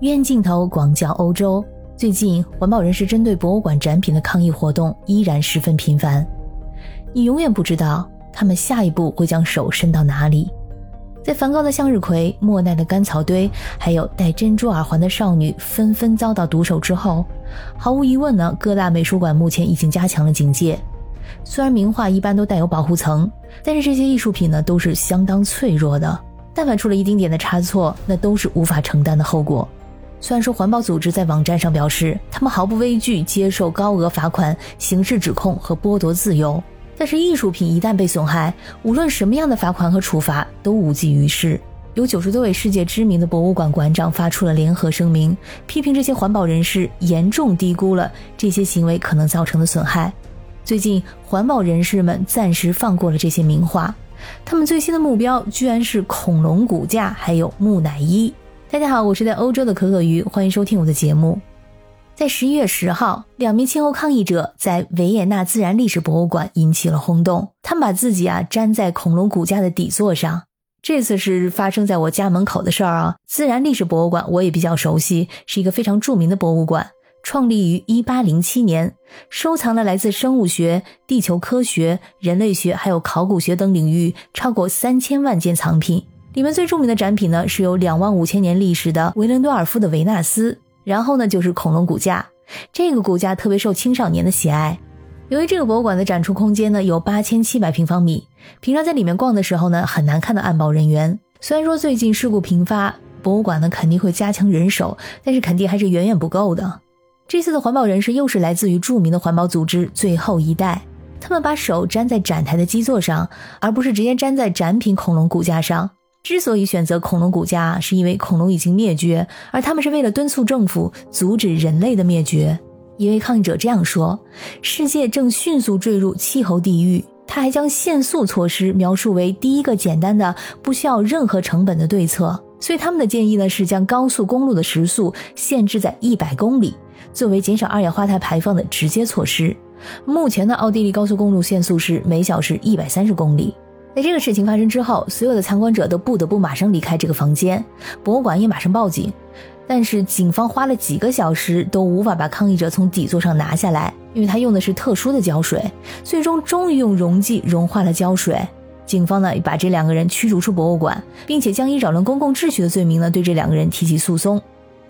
冤镜头广角欧洲，最近环保人士针对博物馆展品的抗议活动依然十分频繁。你永远不知道他们下一步会将手伸到哪里。在梵高的向日葵、莫奈的干草堆，还有戴珍珠耳环的少女纷纷遭到毒手之后，毫无疑问呢，各大美术馆目前已经加强了警戒。虽然名画一般都带有保护层，但是这些艺术品呢都是相当脆弱的，但凡出了一丁点的差错，那都是无法承担的后果。虽然说环保组织在网站上表示，他们毫不畏惧接受高额罚款、刑事指控和剥夺自由，但是艺术品一旦被损害，无论什么样的罚款和处罚都无济于事。有九十多位世界知名的博物馆馆长发出了联合声明，批评这些环保人士严重低估了这些行为可能造成的损害。最近，环保人士们暂时放过了这些名画，他们最新的目标居然是恐龙骨架，还有木乃伊。大家好，我是在欧洲的可可鱼，欢迎收听我的节目。在十一月十号，两名气候抗议者在维也纳自然历史博物馆引起了轰动。他们把自己啊粘在恐龙骨架的底座上。这次是发生在我家门口的事儿啊。自然历史博物馆我也比较熟悉，是一个非常著名的博物馆，创立于一八零七年，收藏了来自生物学、地球科学、人类学还有考古学等领域超过三千万件藏品。里面最著名的展品呢，是有两万五千年历史的维伦多尔夫的维纳斯，然后呢就是恐龙骨架。这个骨架特别受青少年的喜爱。由于这个博物馆的展出空间呢有八千七百平方米，平常在里面逛的时候呢很难看到安保人员。虽然说最近事故频发，博物馆呢肯定会加强人手，但是肯定还是远远不够的。这次的环保人士又是来自于著名的环保组织最后一代，他们把手粘在展台的基座上，而不是直接粘在展品恐龙骨架上。之所以选择恐龙骨架，是因为恐龙已经灭绝，而他们是为了敦促政府阻止人类的灭绝。一位抗议者这样说：“世界正迅速坠入气候地狱。”他还将限速措施描述为第一个简单的、不需要任何成本的对策。所以他们的建议呢是将高速公路的时速限制在一百公里，作为减少二氧化碳排放的直接措施。目前的奥地利高速公路限速是每小时一百三十公里。在这个事情发生之后，所有的参观者都不得不马上离开这个房间，博物馆也马上报警。但是警方花了几个小时都无法把抗议者从底座上拿下来，因为他用的是特殊的胶水。最终终于用溶剂融化了胶水。警方呢把这两个人驱逐出博物馆，并且将以扰乱公共秩序的罪名呢对这两个人提起诉讼。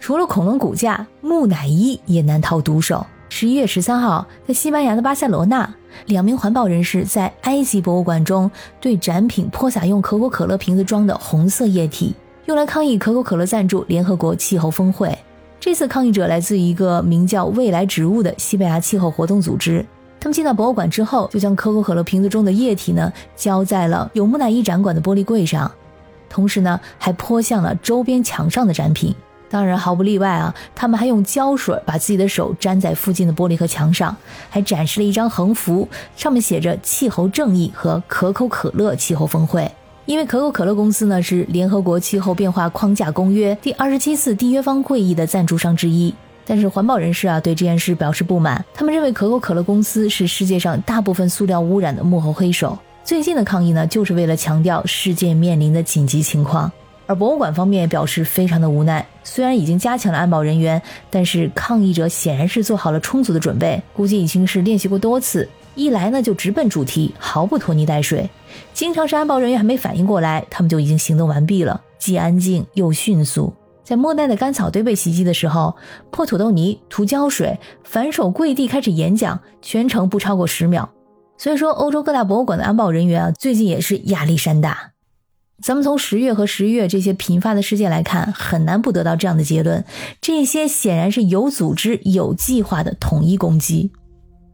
除了恐龙骨架，木乃伊也难逃毒手。十一月十三号，在西班牙的巴塞罗那，两名环保人士在埃及博物馆中对展品泼洒用可口可乐瓶子装的红色液体，用来抗议可口可乐赞助联合国气候峰会。这次抗议者来自一个名叫“未来植物”的西班牙气候活动组织。他们进到博物馆之后，就将可口可乐瓶子中的液体呢浇在了有木乃伊展馆的玻璃柜上，同时呢还泼向了周边墙上的展品。当然，毫不例外啊！他们还用胶水把自己的手粘在附近的玻璃和墙上，还展示了一张横幅，上面写着“气候正义”和“可口可乐气候峰会”。因为可口可乐公司呢是联合国气候变化框架公约第二十七次缔约方会议的赞助商之一。但是环保人士啊对这件事表示不满，他们认为可口可乐公司是世界上大部分塑料污染的幕后黑手。最近的抗议呢，就是为了强调世界面临的紧急情况。而博物馆方面也表示非常的无奈，虽然已经加强了安保人员，但是抗议者显然是做好了充足的准备，估计已经是练习过多次。一来呢就直奔主题，毫不拖泥带水。经常是安保人员还没反应过来，他们就已经行动完毕了，既安静又迅速。在莫奈的干草堆被袭击的时候，破土豆泥、涂胶水、反手跪地开始演讲，全程不超过十秒。所以说，欧洲各大博物馆的安保人员啊，最近也是压力山大。咱们从十月和十一月这些频发的事件来看，很难不得到这样的结论：这些显然是有组织、有计划的统一攻击。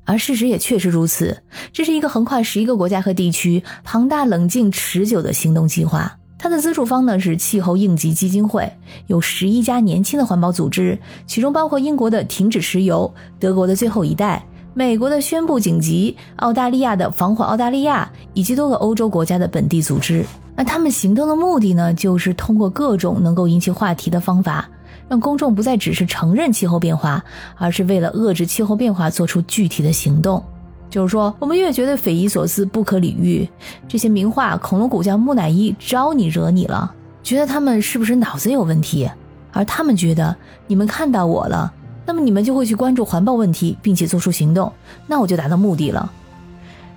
而事实也确实如此，这是一个横跨十一个国家和地区、庞大、冷静、持久的行动计划。它的资助方呢是气候应急基金会，有十一家年轻的环保组织，其中包括英国的停止石油、德国的最后一代、美国的宣布紧急、澳大利亚的防火澳大利亚，以及多个欧洲国家的本地组织。那他们行动的目的呢，就是通过各种能够引起话题的方法，让公众不再只是承认气候变化，而是为了遏制气候变化做出具体的行动。就是说，我们越觉得匪夷所思、不可理喻，这些名画、恐龙骨架、木乃伊招你惹你了，觉得他们是不是脑子有问题？而他们觉得你们看到我了，那么你们就会去关注环保问题，并且做出行动，那我就达到目的了。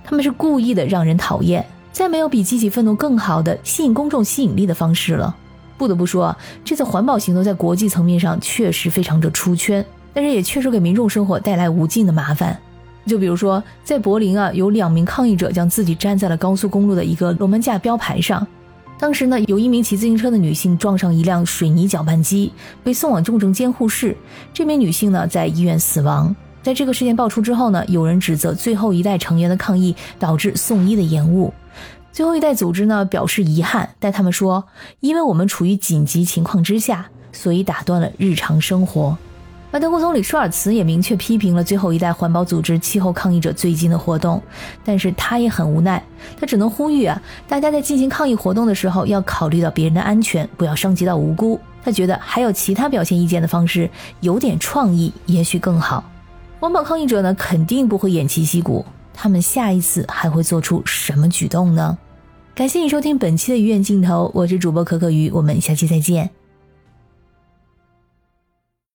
他们是故意的让人讨厌，再没有比激起愤怒更好的吸引公众吸引力的方式了。不得不说，这次环保行动在国际层面上确实非常的出圈，但是也确实给民众生活带来无尽的麻烦。就比如说，在柏林啊，有两名抗议者将自己站在了高速公路的一个龙门架标牌上。当时呢，有一名骑自行车的女性撞上一辆水泥搅拌机，被送往重症监护室。这名女性呢，在医院死亡。在这个事件爆出之后呢，有人指责最后一代成员的抗议导致送医的延误。最后一代组织呢表示遗憾，但他们说，因为我们处于紧急情况之下，所以打断了日常生活。而德国总理舒尔茨也明确批评了最后一代环保组织气候抗议者最近的活动，但是他也很无奈，他只能呼吁啊，大家在进行抗议活动的时候要考虑到别人的安全，不要伤及到无辜。他觉得还有其他表现意见的方式，有点创意也许更好。环保抗议者呢，肯定不会偃旗息鼓，他们下一次还会做出什么举动呢？感谢你收听本期的鱼眼镜头，我是主播可可鱼，我们下期再见。